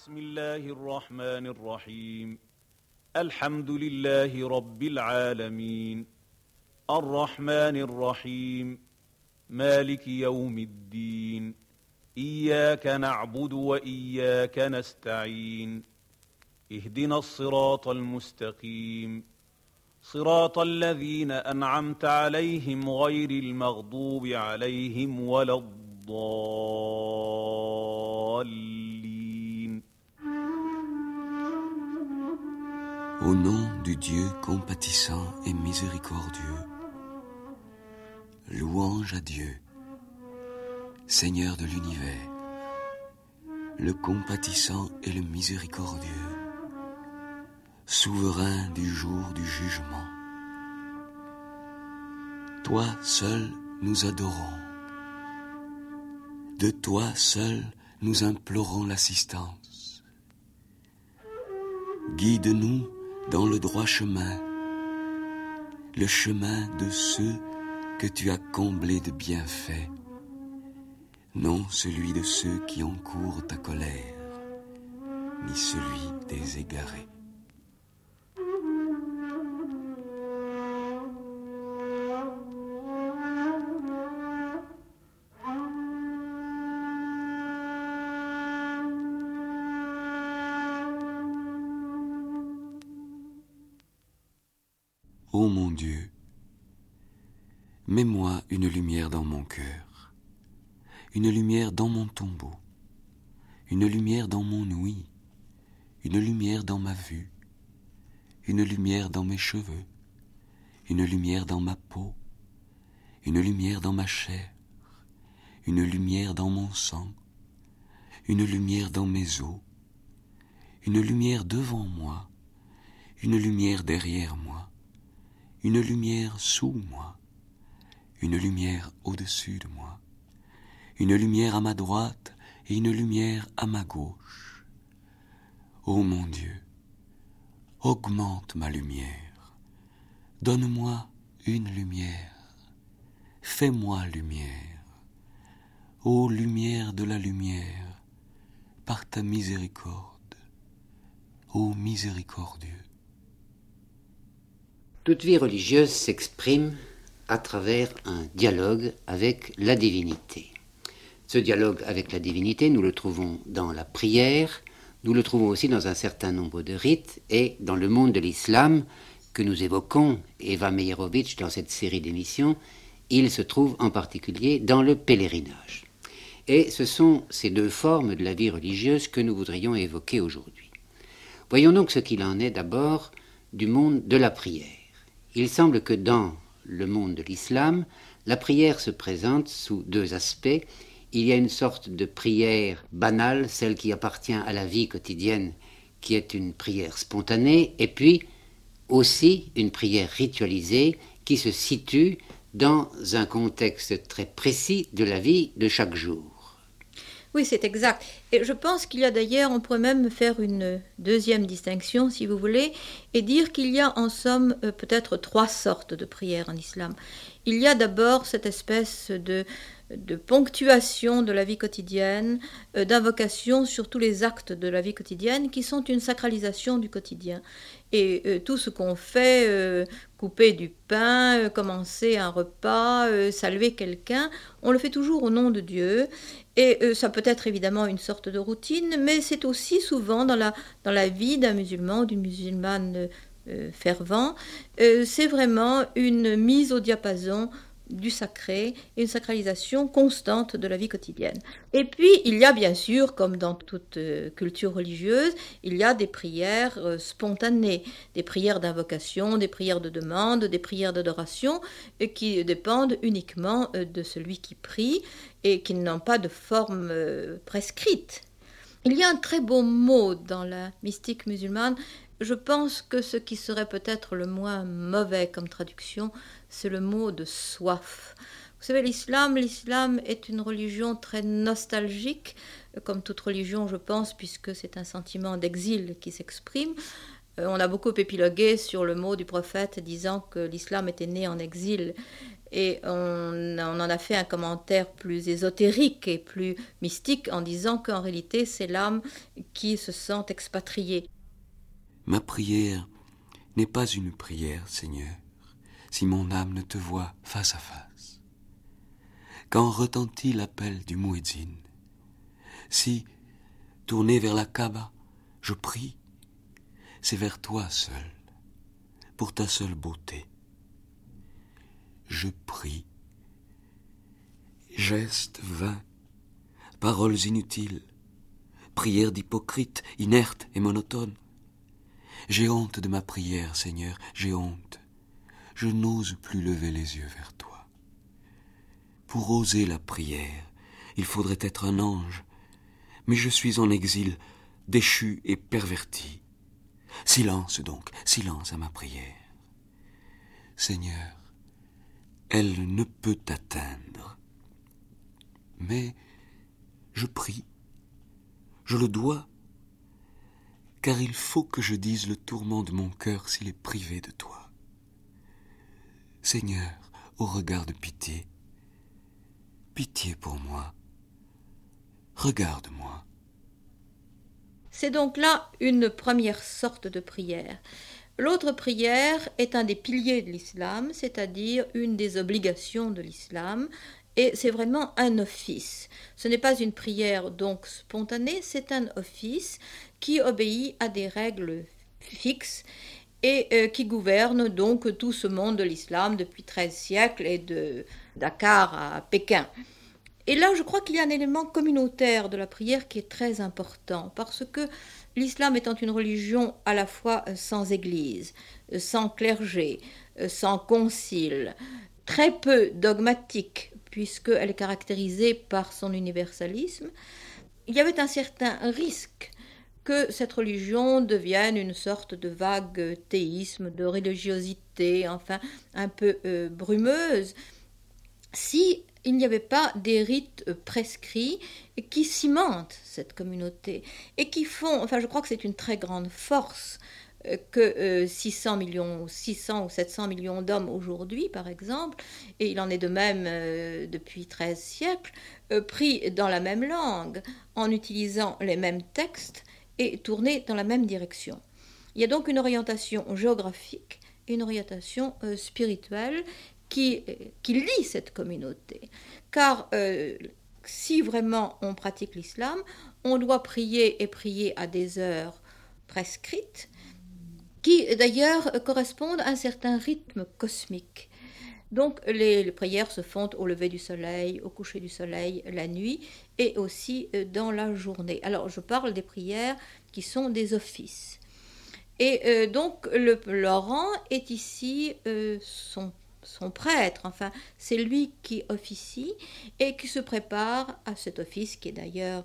بسم الله الرحمن الرحيم. الحمد لله رب العالمين. الرحمن الرحيم. مالك يوم الدين. إياك نعبد وإياك نستعين. اهدنا الصراط المستقيم. صراط الذين أنعمت عليهم غير المغضوب عليهم ولا الضالين. Au nom du Dieu compatissant et miséricordieux, louange à Dieu, Seigneur de l'univers, le compatissant et le miséricordieux, souverain du jour du jugement. Toi seul nous adorons. De toi seul nous implorons l'assistance. Guide-nous dans le droit chemin, le chemin de ceux que tu as comblés de bienfaits, non celui de ceux qui encourent ta colère, ni celui des égarés. Une lumière dans mon cœur, une lumière dans mon tombeau, une lumière dans mon ouïe, une lumière dans ma vue, une lumière dans mes cheveux, une lumière dans ma peau, une lumière dans ma chair, une lumière dans mon sang, une lumière dans mes os, une lumière devant moi, une lumière derrière moi, une lumière sous moi, une lumière au-dessus de moi, une lumière à ma droite et une lumière à ma gauche. Ô mon Dieu, augmente ma lumière, donne-moi une lumière, fais-moi lumière, ô lumière de la lumière, par ta miséricorde, ô miséricordieux. Toute vie religieuse s'exprime à travers un dialogue avec la divinité. Ce dialogue avec la divinité, nous le trouvons dans la prière, nous le trouvons aussi dans un certain nombre de rites et dans le monde de l'islam que nous évoquons, Eva Meyerovitch, dans cette série d'émissions, il se trouve en particulier dans le pèlerinage. Et ce sont ces deux formes de la vie religieuse que nous voudrions évoquer aujourd'hui. Voyons donc ce qu'il en est d'abord du monde de la prière. Il semble que dans le monde de l'islam, la prière se présente sous deux aspects. Il y a une sorte de prière banale, celle qui appartient à la vie quotidienne, qui est une prière spontanée, et puis aussi une prière ritualisée qui se situe dans un contexte très précis de la vie de chaque jour. Oui, c'est exact. Et je pense qu'il y a d'ailleurs, on pourrait même faire une deuxième distinction, si vous voulez, et dire qu'il y a en somme euh, peut-être trois sortes de prières en islam. Il y a d'abord cette espèce de, ponctuation de la vie quotidienne, euh, d'invocation sur tous les actes de la vie quotidienne qui sont une sacralisation du quotidien. Et euh, tout ce qu'on fait, euh, couper du pain, euh, commencer un repas, saluer quelqu'un, on le fait toujours au nom de Dieu. Et ça peut être évidemment une sorte de routine, mais c'est aussi souvent dans la, dans la vie d'un musulman ou d'une musulmane fervent, c'est vraiment une mise au diapason du sacré et une sacralisation constante de la vie quotidienne. Et puis, il y a bien sûr, comme dans toute euh, culture religieuse, il y a des prières euh, spontanées, des prières d'invocation, des prières de demande, des prières d'adoration, euh, qui dépendent uniquement de celui qui prie et qui n'ont pas de forme prescrite. Il y a un très beau mot dans la mystique musulmane. Je pense que ce qui serait peut-être le moins mauvais comme traduction, c'est le mot de soif. Vous savez, l'islam, l'islam est une religion très nostalgique, euh, comme toute religion, je pense, puisque c'est un sentiment d'exil qui s'exprime. Euh, On a beaucoup épilogué sur le mot du prophète disant que l'islam était né en exil. Et on, en a fait un commentaire plus ésotérique et plus mystique en disant qu'en réalité, c'est l'âme qui se sent expatriée. Ma prière n'est pas une prière, Seigneur, si mon âme ne te voit face à face. Quand retentit l'appel du muezzin, si, tourné vers la Kaaba, je prie, c'est vers toi seul, pour ta seule beauté. Je prie. Gestes vains, paroles inutiles, prières d'hypocrite, inertes et monotones. J'ai honte de ma prière, Seigneur, j'ai honte. Je n'ose plus lever les yeux vers toi. Pour oser la prière, il faudrait être un ange, mais je suis en exil, déchu et perverti. Silence donc, silence à ma prière. Seigneur, elle ne peut t'atteindre. Mais je prie, je le dois, car il faut que je dise le tourment de mon cœur s'il est privé de toi. Seigneur, au regard de pitié, pitié pour moi, regarde-moi. C'est donc là une première sorte de prière. L'autre prière est un des piliers de l'islam, c'est-à-dire une des obligations de l'islam, et c'est vraiment un office. Ce n'est pas une prière donc spontanée, c'est un office qui obéit à des règles fixes et euh, qui gouverne donc tout ce monde de l'islam depuis 13 siècles et de Dakar à Pékin. Et là, je crois qu'il y a un élément communautaire de la prière qui est très important, parce que l'islam étant une religion à la fois euh, sans église, euh, sans clergé, sans concile, très peu dogmatique, puisqu'elle est caractérisée par son universalisme, il y avait un certain risque que cette religion devienne une sorte de vague théisme, de religiosité, enfin un peu euh, brumeuse, si il n'y avait pas des rites prescrits qui cimentent cette communauté et qui font, enfin je crois que c'est une très grande force euh, que 600 euh, millions, 600 ou 700 millions d'hommes aujourd'hui, par exemple, et il en est de même depuis 13 siècles, pris dans la même langue, en utilisant les mêmes textes, et tourner dans la même direction. Il y a donc une orientation géographique une orientation euh, spirituelle qui, euh, qui lie cette communauté. Car euh, si vraiment on pratique l'islam, on doit prier et prier à des heures prescrites, qui d'ailleurs correspondent à un certain rythme cosmique. Donc les, prières se font au lever du soleil, au coucher du soleil, la nuit et aussi euh, dans la journée. Alors je parle des prières qui sont des offices. Et euh, donc le, Laurent est ici euh, son, prêtre, enfin c'est lui qui officie et qui se prépare à cet office qui est d'ailleurs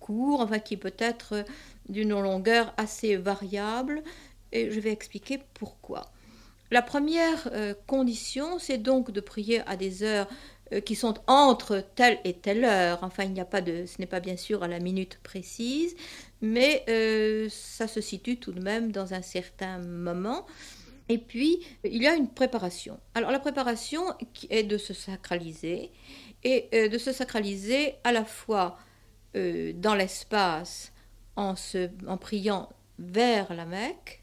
court, enfin qui peut être d'une longueur assez variable et je vais expliquer pourquoi. La première condition, c'est donc de prier à des heures qui sont entre telle et telle heure. Enfin, il n'y a pas de, ce n'est pas bien sûr à la minute précise, mais euh, ça se situe tout de même dans un certain moment. Et puis, il y a une préparation. Alors, la préparation est de se sacraliser, et de se sacraliser à la fois dans l'espace en, en priant vers la Mecque,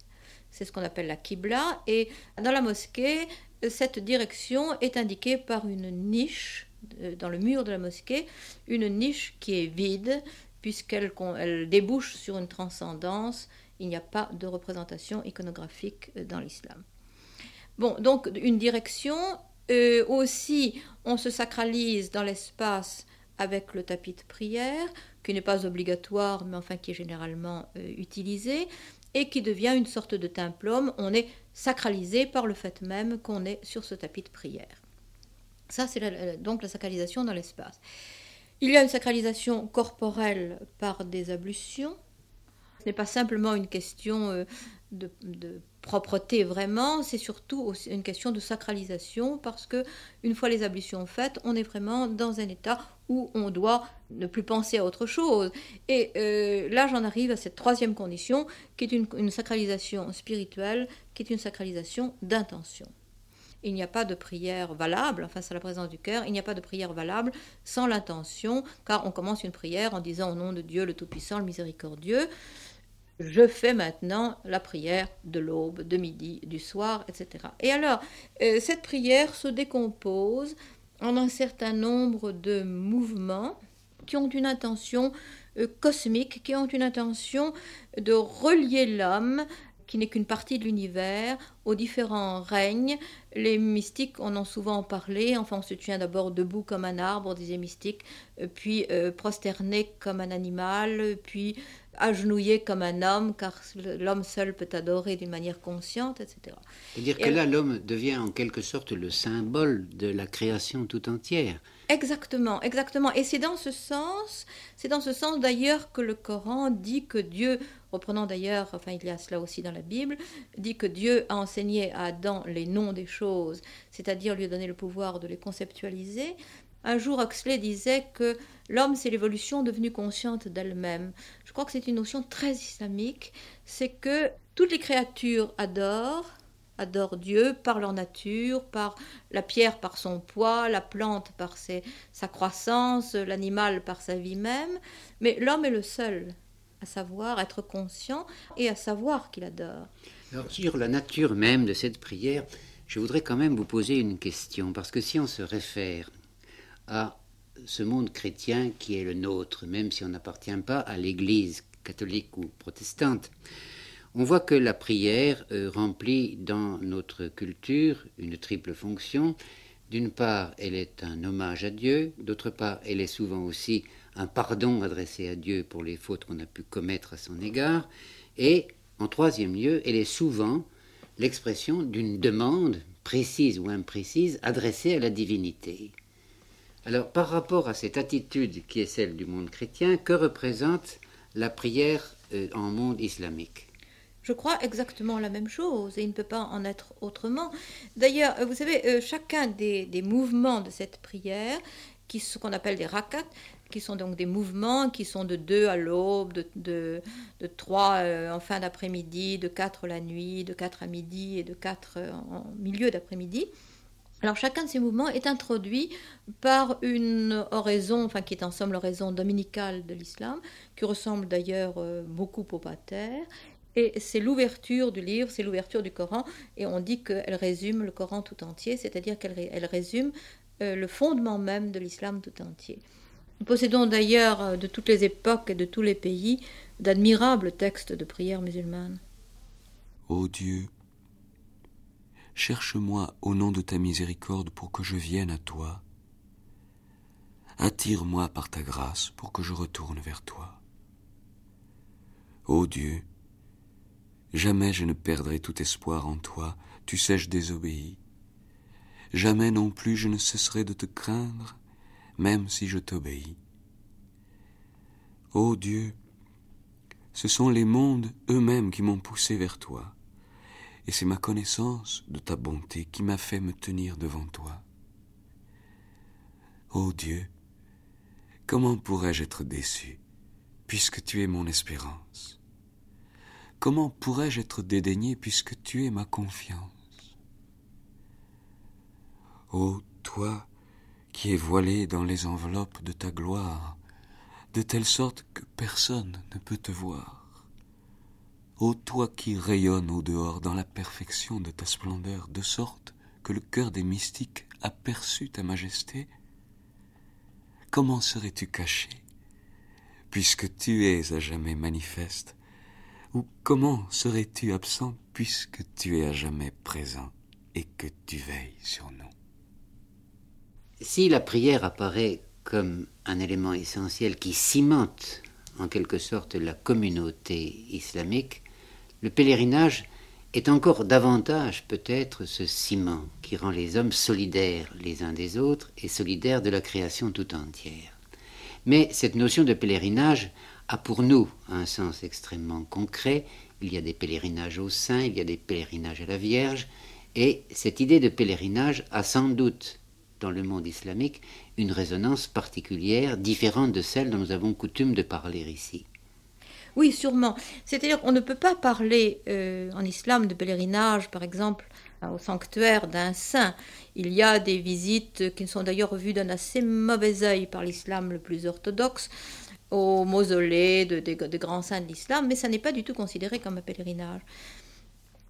c'est ce qu'on appelle la Qibla. Et dans la mosquée, cette direction est indiquée par une niche euh, dans le mur de la mosquée, une niche qui est vide, puisqu'elle elle débouche sur une transcendance. Il n'y a pas de représentation iconographique euh, dans l'islam. Bon, donc une direction. Euh, aussi, on se sacralise dans l'espace avec le tapis de prière, qui n'est pas obligatoire, mais enfin qui est généralement utilisé et qui devient une sorte de templum. On est sacralisé par le fait même qu'on est sur ce tapis de prière. Ça, c'est donc la sacralisation dans l'espace. Il y a une sacralisation corporelle par des ablutions. Ce n'est pas simplement une question euh, de, propreté vraiment, c'est surtout une question de sacralisation parce que une fois les ablutions faites, on est vraiment dans un état où on doit ne plus penser à autre chose. Et euh, là, j'en arrive à cette troisième condition qui est une, sacralisation spirituelle, qui est une sacralisation d'intention. il n'y a pas de prière valable, face à la présence du cœur, il n'y a pas de prière valable sans l'intention, car on commence une prière en disant au nom de Dieu le Tout-Puissant, le Miséricordieux, je fais maintenant la prière de l'aube, de midi, du soir, etc. Et alors, euh, cette prière se décompose en un certain nombre de mouvements qui ont une intention euh, cosmique, qui ont une intention de relier l'homme qui n'est qu'une partie de l'univers, aux différents règnes. Les mystiques en ont souvent parlé. Enfin, on se tient d'abord debout comme un arbre, disaient mystiques, euh, puis prosterné comme un animal, puis agenouillé comme un homme, car l'homme seul peut adorer d'une manière consciente, etc. C'est-à-dire que là, l'homme devient en quelque sorte le symbole de la création tout entière. Exactement, exactement. Et c'est dans ce sens, c'est dans ce sens d'ailleurs que le Coran dit que Dieu, reprenant d'ailleurs, enfin il y a cela aussi dans la Bible, dit que Dieu a enseigné à Adam les noms des choses, c'est-à-dire lui donner le pouvoir de les conceptualiser. Un jour, Huxley disait que l'homme, c'est l'évolution devenue consciente d'elle-même. Je crois que c'est une notion très islamique. C'est que toutes les créatures adorent, adorent Dieu par leur nature, par la pierre par son poids, la plante par sa croissance, l'animal par sa vie même, mais l'homme est le seul à savoir être conscient et à savoir qu'il adore. Alors sur la nature même de cette prière, je voudrais quand même vous poser une question, parce que si on se réfère à ce monde chrétien qui est le nôtre, même si on n'appartient pas à l'Église catholique ou protestante, on voit que la prière euh, remplit dans notre culture une triple fonction. D'une part, elle est un hommage à Dieu, d'autre part, elle est souvent aussi un pardon adressé à Dieu pour les fautes qu'on a pu commettre à son égard, et en troisième lieu, elle est souvent l'expression d'une demande précise ou imprécise adressée à la divinité. Alors, par rapport à cette attitude qui est celle du monde chrétien, que représente la prière euh, en monde islamique? Je crois exactement la même chose et il ne peut pas en être autrement. D'ailleurs, vous savez, euh, chacun des, mouvements de cette prière, qui ce qu'on appelle des rakats, qui sont donc des mouvements qui sont de 2 à l'aube, de, de, de 3 euh, en fin d'après-midi, de 4 la nuit, de 4 à midi et de 4 en milieu d'après-midi. Alors chacun de ces mouvements est introduit par une oraison, enfin qui est en somme l'oraison dominicale de l'islam, qui ressemble d'ailleurs beaucoup au pater, et c'est l'ouverture du livre, c'est l'ouverture du Coran, et on dit qu'elle résume le Coran tout entier, c'est-à-dire qu'elle résume euh, le fondement même de l'islam tout entier. Nous possédons d'ailleurs euh, de toutes les époques et de tous les pays d'admirables textes de prière musulmane. Ô Dieu, cherche-moi au nom de ta miséricorde pour que je vienne à toi. Attire-moi par ta grâce pour que je retourne vers toi. Ô Dieu, Jamais je ne perdrai tout espoir en toi, tu sais, je désobéis. Jamais non plus je ne cesserai de te craindre, même si je t'obéis. Ô Dieu, ce sont les mondes eux-mêmes qui m'ont poussé vers toi, et c'est ma connaissance de ta bonté qui m'a fait me tenir devant toi. Ô Dieu, comment pourrais-je être déçu, puisque tu es mon espérance? Comment pourrais-je être dédaigné puisque tu es ma confiance? Ô toi qui es voilé dans les enveloppes de ta gloire, de telle sorte que personne ne peut te voir. Ô toi qui rayonnes au dehors dans la perfection de ta splendeur, de sorte que le cœur des mystiques aperçut ta majesté, comment serais-tu caché, puisque tu es à jamais manifeste? Ou comment serais-tu absent puisque tu es à jamais présent et que tu veilles sur nous? Si la prière apparaît comme un élément essentiel qui cimente en quelque sorte la communauté islamique, le pèlerinage est encore davantage peut-être ce ciment qui rend les hommes solidaires les uns des autres et solidaires de la création tout entière. Mais cette notion de pèlerinage a pour nous un sens extrêmement concret. Il y a des pèlerinages au Saint, il y a des pèlerinages à la Vierge, et cette idée de pèlerinage a sans doute dans le monde islamique une résonance particulière, différente de celle dont nous avons coutume de parler ici. Oui, sûrement. C'est-à-dire qu'on ne peut pas parler euh, en islam de pèlerinage, par exemple, au sanctuaire d'un saint. Il y a des visites qui sont d'ailleurs vues d'un assez mauvais œil par l'islam le plus orthodoxe au mausolée de, de grands saints de l'islam, mais ça n'est pas du tout considéré comme un pèlerinage.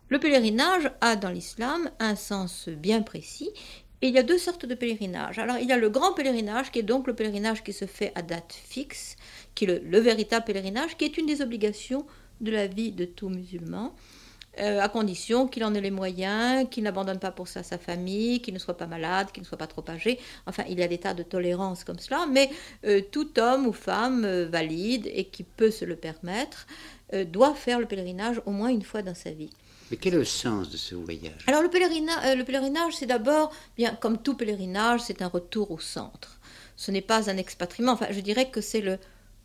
Le pèlerinage a dans l'islam un sens bien précis il y a deux sortes de pèlerinage. Alors il y a le grand pèlerinage qui est donc le pèlerinage qui se fait à date fixe, qui est le, véritable pèlerinage, qui est une des obligations de la vie de tout musulman. Euh, à condition qu'il en ait les moyens, qu'il n'abandonne pas pour ça sa famille, qu'il ne soit pas malade, qu'il ne soit pas trop âgé. Enfin, il y a des tas de tolérance comme cela, mais euh, tout homme ou femme euh, valide et qui peut se le permettre doit faire le pèlerinage au moins une fois dans sa vie. Mais quel est le sens de ce voyage? Alors le, pèlerinage, le pèlerinage, c'est d'abord, bien comme tout pèlerinage, c'est un retour au centre. Ce n'est pas un expatriement. Enfin, je dirais que c'est le,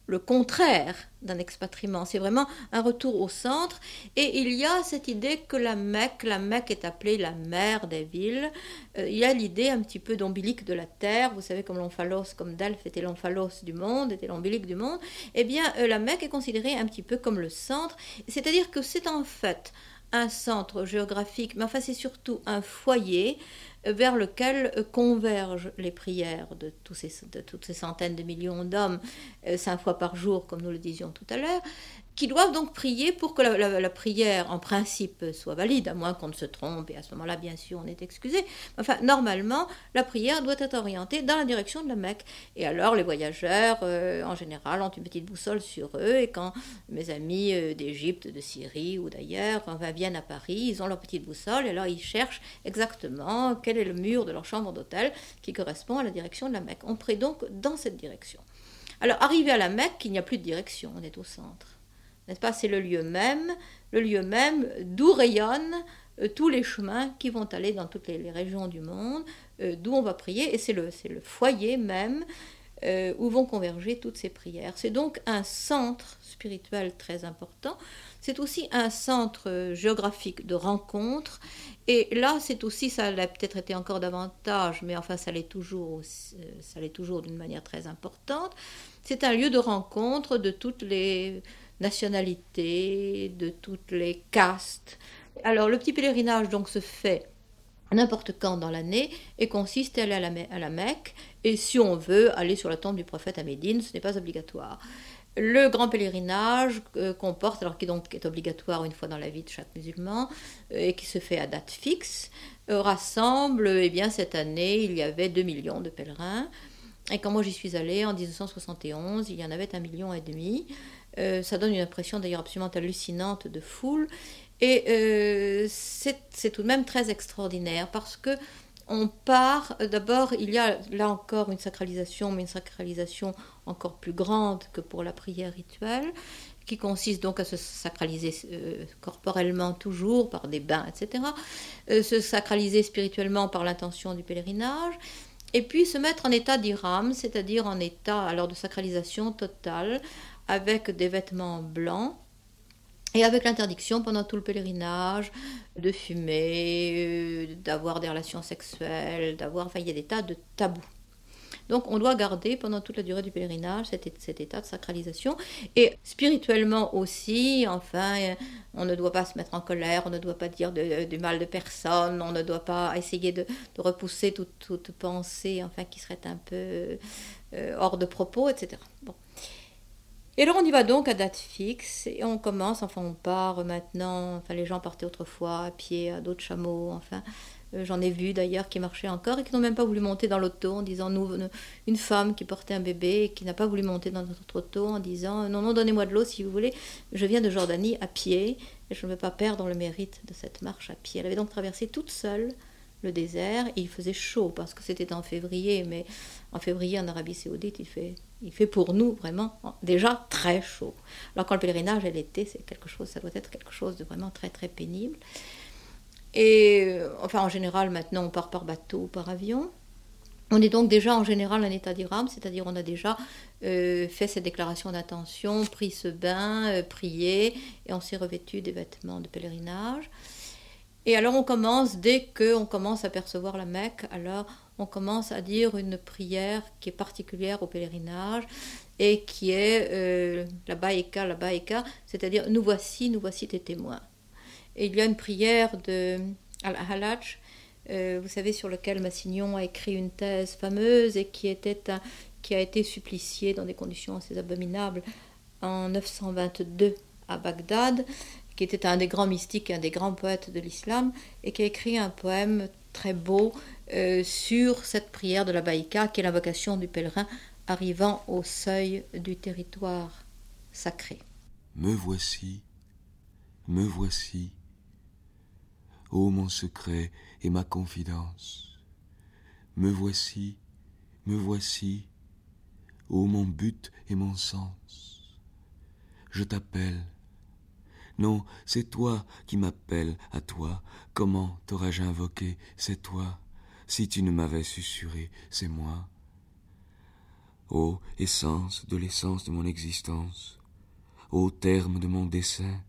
le contraire d'un expatriement. C'est vraiment un retour au centre. Et il y a cette idée que la Mecque, la Mecque est appelée la mère des villes. Euh, il y a l'idée un petit peu d'ombilique de la terre. Vous savez, comme l'omphalos, comme Delphes était l'omphalos du monde, était l'ombilique du monde. Eh bien, euh, la Mecque est considérée un petit peu comme le centre. C'est-à-dire que c'est en fait un centre géographique, mais enfin c'est surtout un foyer vers lequel convergent les prières de toutes ces centaines de millions d'hommes, euh, cinq fois par jour, comme nous le disions tout à l'heure, qui doivent donc prier pour que la, prière, en principe, soit valide, à moins qu'on ne se trompe, et à ce moment-là, bien sûr, on est excusé. Enfin, normalement, la prière doit être orientée dans la direction de la Mecque. Et alors, les voyageurs, euh, en général, ont une petite boussole sur eux, et quand mes amis euh, d'Égypte, de Syrie ou d'ailleurs viennent à Paris, ils ont leur petite boussole, et alors ils cherchent exactement quel est le mur de leur chambre d'hôtel qui correspond à la direction de la Mecque. On prie donc dans cette direction. Alors, arrivé à la Mecque, il n'y a plus de direction, on est au centre n'est-ce pas? C'est le lieu même, le lieu même d'où rayonnent euh, tous les chemins qui vont aller dans toutes les, régions du monde, euh, d'où on va prier, et c'est le, le foyer même euh, où vont converger toutes ces prières. C'est donc un centre spirituel très important. C'est aussi un centre géographique de rencontre. Et là, c'est aussi, ça l'a peut-être été encore davantage, mais enfin, ça l'est toujours, ça l'est toujours d'une manière très importante. C'est un lieu de rencontre de toutes les nationalités, de toutes les castes. Alors le petit pèlerinage donc se fait n'importe quand dans l'année et consiste à aller à la, Mecque et si on veut aller sur la tombe du prophète à Médine, ce n'est pas obligatoire. Le grand pèlerinage euh, comporte, alors qui donc est obligatoire une fois dans la vie de chaque musulman euh, et qui se fait à date fixe, euh, rassemble, eh bien cette année il y avait 2 millions de pèlerins et quand moi j'y suis allée en 1971, il y en avait un million et demi. Euh, ça donne une impression d'ailleurs absolument hallucinante de foule. Et euh, c'est tout de même très extraordinaire parce que on part, d'abord, il y a là encore une sacralisation, mais une sacralisation encore plus grande que pour la prière rituelle, qui consiste donc à se sacraliser euh, corporellement toujours par des bains, etc., se sacraliser spirituellement par l'intention du pèlerinage, et puis se mettre en état d'Iram, c'est-à-dire en état alors de sacralisation totale, avec des vêtements blancs et avec l'interdiction pendant tout le pèlerinage de fumer, euh, d'avoir des relations sexuelles, d'avoir... Enfin, il y a des tas de tabous. Donc on doit garder pendant toute la durée du pèlerinage cet, état de sacralisation. Et spirituellement aussi, enfin, on ne doit pas se mettre en colère, on ne doit pas dire du mal de personne, on ne doit pas essayer de, repousser toute, pensée enfin, qui serait un peu euh, hors de propos, etc. Bon. Et alors on y va donc à date fixe et on commence, enfin on part maintenant, enfin les gens partaient autrefois à pied, à d'autres chameaux, enfin euh, j'en ai vu d'ailleurs qui marchaient encore et qui n'ont même pas voulu monter dans l'auto en disant nous, une femme qui portait un bébé et qui n'a pas voulu monter dans notre auto en disant non non donnez-moi de l'eau si vous voulez, je viens de Jordanie à pied et je ne veux pas perdre le mérite de cette marche à pied. Elle avait donc traversé toute seule le désert et il faisait chaud parce que c'était en février, mais en février en Arabie Saoudite il fait il fait pour nous vraiment déjà très chaud. Alors quand le pèlerinage est l'été, c'est quelque chose, ça doit être quelque chose de vraiment très très pénible. Et euh, enfin en général maintenant on part par bateau ou par avion. On est donc déjà en général en état d'Iram, c'est-à-dire on a déjà euh, fait cette déclaration d'intention, pris ce bain, euh, prié, et on s'est revêtu des vêtements de pèlerinage. Et alors on commence, dès qu'on commence à percevoir la Mecque, alors on commence à dire une prière qui est particulière au pèlerinage et qui est la baïka, la baïka, c'est-à-dire nous voici, nous voici tes témoins. Et il y a une prière de Al-Halaj, euh, vous savez, sur lequel Massignon a écrit une thèse fameuse et qui, qui a été supplicié dans des conditions assez abominables en 922 à Bagdad, qui était un des grands mystiques, un des grands poètes de l'islam, et qui a écrit un poème très beau euh, sur cette prière de la Baïka, qui est l'invocation du pèlerin arrivant au seuil du territoire sacré. Me voici, me voici, ô mon secret et ma confidence. Me voici, me voici, ô mon but et mon sens. Je t'appelle. Non, c'est toi qui m'appelles à toi. Comment t'aurais-je invoqué C'est toi. Si tu ne m'avais susurré, c'est moi. Ô essence de l'essence de mon existence, ô terme de mon dessein,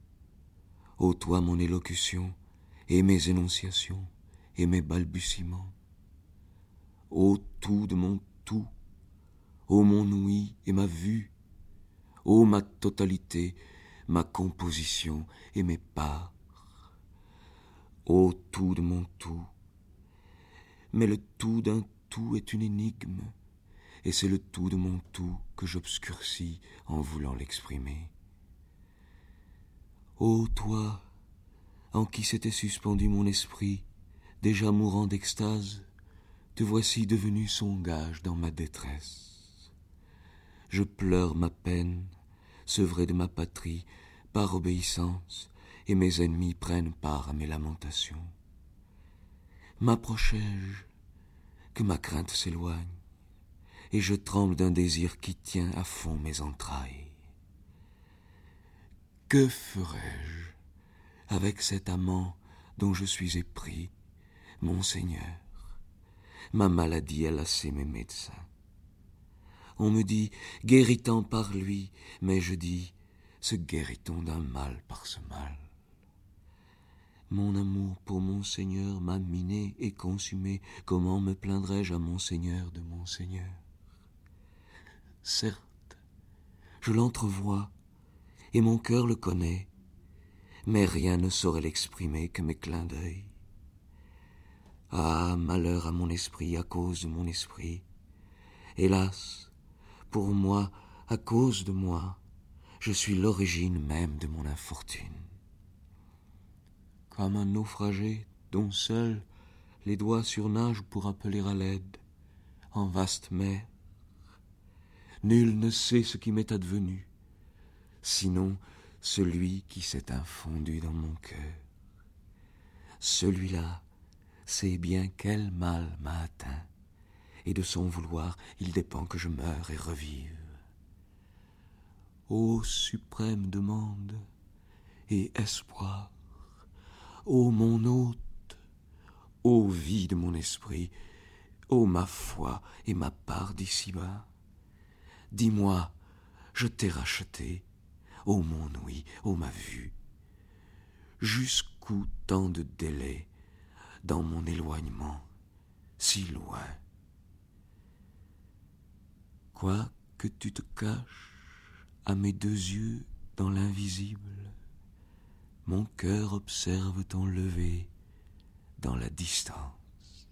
ô toi mon élocution et mes énonciations et mes balbutiements, ô tout de mon tout, ô mon ouïe et ma vue, ô ma totalité, ma composition et mes parts, ô tout de mon tout. Mais le tout d'un tout est une énigme et c'est le tout de mon tout que j'obscurcis en voulant l'exprimer. Ô toi, en qui s'était suspendu mon esprit, déjà mourant d'extase, te voici devenu son gage dans ma détresse. Je pleure ma peine, sevré de ma patrie, par obéissance, et mes ennemis prennent part à mes lamentations. M'approchai-je, que ma crainte s'éloigne, et je tremble d'un désir qui tient à fond mes entrailles. Que ferais-je avec cet amant dont je suis épris, mon Seigneur? Ma maladie a lassé mes médecins. On me dit guérit-on par lui, mais je dis se guérit-on d'un mal par ce mal? Mon amour pour mon Seigneur m'a miné et consumé, comment me plaindrais-je à mon Seigneur de mon Seigneur Certes, je l'entrevois, et mon cœur le connaît, mais rien ne saurait l'exprimer que mes clins d'œil. Ah, malheur à mon esprit à cause de mon esprit. Hélas, pour moi, à cause de moi, je suis l'origine même de mon infortune. Comme un naufragé dont seul les doigts surnagent pour appeler à l'aide, en vaste mer, Nul ne sait ce qui m'est advenu, sinon celui qui s'est infondu dans mon cœur. Celui-là sait bien quel mal m'a atteint, et de son vouloir il dépend que je meure et revive. Ô suprême demande et espoir, ô mon hôte, ô vie de mon esprit, ô ma foi et ma part d'ici-bas, Dis-moi, je t'ai racheté, ô mon ouïe, ô ma vue. Jusqu'où tant de délai dans mon éloignement, si loin Quoi que tu te caches à mes deux yeux dans l'invisible, mon cœur observe ton lever dans la distance,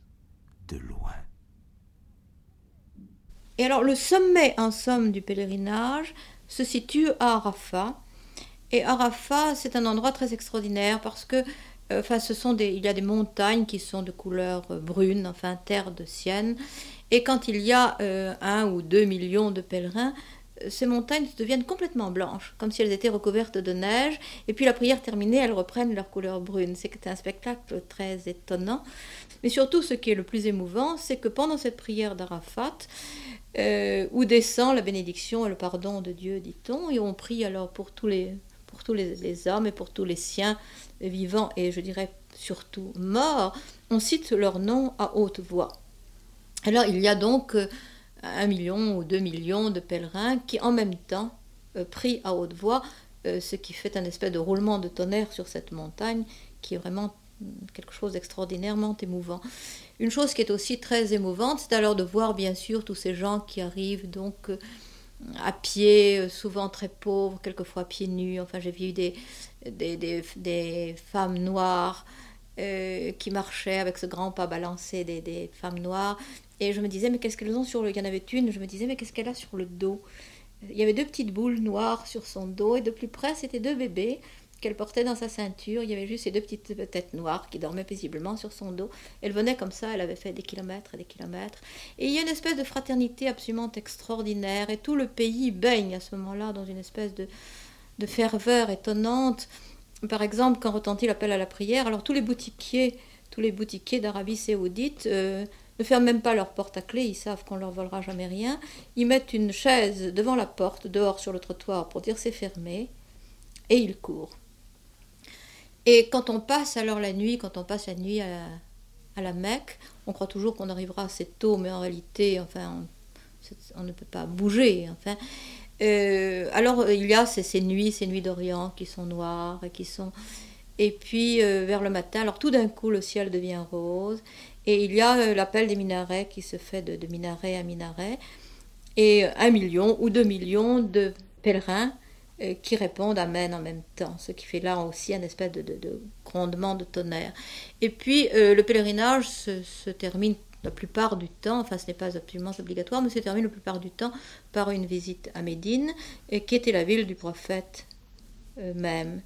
de loin. Et alors le sommet en somme du pèlerinage se situe à Arafat. Et Arafat, c'est un endroit très extraordinaire parce que enfin, ce sont des, il y a des montagnes qui sont de couleur euh, brune, enfin terre de sienne. Et quand il y a euh, un ou deux millions de pèlerins, ces montagnes deviennent complètement blanches, comme si elles étaient recouvertes de neige. Et puis la prière terminée, elles reprennent leur couleur brune. C'est un spectacle très étonnant. Mais surtout, ce qui est le plus émouvant, c'est que pendant cette prière d'Arafat, euh, où descend la bénédiction et le pardon de Dieu, dit-on, et on prie alors pour tous les, pour tous les, hommes et pour tous les siens vivants et je dirais surtout morts, on cite leur nom à haute voix. Alors il y a donc euh, un million ou deux millions de pèlerins qui en même temps euh, prient à haute voix, ce qui fait un espèce de roulement de tonnerre sur cette montagne qui est vraiment quelque chose d'extraordinairement émouvant. Une chose qui est aussi très émouvante, c'est alors de voir bien sûr tous ces gens qui arrivent donc euh, à pied, euh, souvent très pauvres, quelquefois pieds nus. Enfin, j'ai vu des, des, des, femmes noires euh, qui marchaient avec ce grand pas balancé des, femmes noires. Et je me disais, mais qu'est-ce qu'elles ont sur le... Il y en avait une, je me disais, mais qu'est-ce qu'elle a sur le dos? Il y avait deux petites boules noires sur son dos, et de plus près, c'était deux bébés qu'elle portait dans sa ceinture. Il y avait juste ces deux petites têtes noires qui dormaient paisiblement sur son dos. Elle venait comme ça, elle avait fait des kilomètres et des kilomètres. Et il y a une espèce de fraternité absolument extraordinaire. Et tout le pays baigne à ce moment-là dans une espèce de, de ferveur étonnante. Par exemple, quand retentit l'appel à la prière, alors tous les boutiquiers, tous les boutiquiers d'Arabie saoudite euh, ne ferment même pas leur porte à clé, ils savent qu'on leur volera jamais rien. Ils mettent une chaise devant la porte, dehors sur le trottoir, pour dire c'est fermé, et ils courent. Et quand on passe alors la nuit, quand on passe la nuit à la, Mecque, on croit toujours qu'on arrivera assez tôt, mais en réalité, enfin, on, ne peut pas bouger. Enfin, euh, alors il y a ces, nuits, ces nuits d'Orient qui sont noires et qui sont. Et puis euh, vers le matin, alors tout d'un coup le ciel devient rose et il y a euh, l'appel des minarets qui se fait de, de minaret à minaret et un million ou deux millions de pèlerins euh, qui répondent Amen en même temps, ce qui fait là aussi un espèce de, grondement de tonnerre. Et puis euh, le pèlerinage se, termine la plupart du temps, enfin ce n'est pas absolument obligatoire, mais se termine la plupart du temps par une visite à Médine, qui était la ville du prophète euh, même.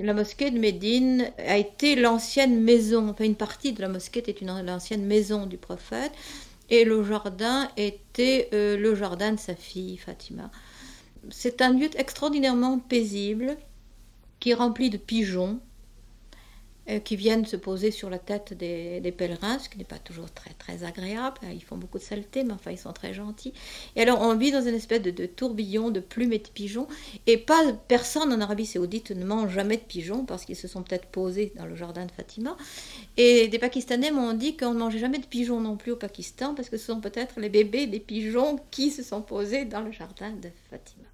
La mosquée de Médine a été l'ancienne maison, enfin une partie de la mosquée était l'ancienne maison du prophète, et le jardin était le jardin de sa fille Fatima c'est un lieu extraordinairement paisible qui est rempli de pigeons euh, qui viennent se poser sur la tête des, pèlerins, ce qui n'est pas toujours très très agréable. Ils font beaucoup de saleté, mais enfin ils sont très gentils. Et alors on vit dans une espèce de, tourbillon de plumes et de pigeons. Et pas personne en Arabie Saoudite ne mange jamais de pigeons parce qu'ils se sont peut-être posés dans le jardin de Fatima. Et des Pakistanais m'ont dit qu'on ne mangeait jamais de pigeons non plus au Pakistan parce que ce sont peut-être les bébés des pigeons qui se sont posés dans le jardin de Fatima.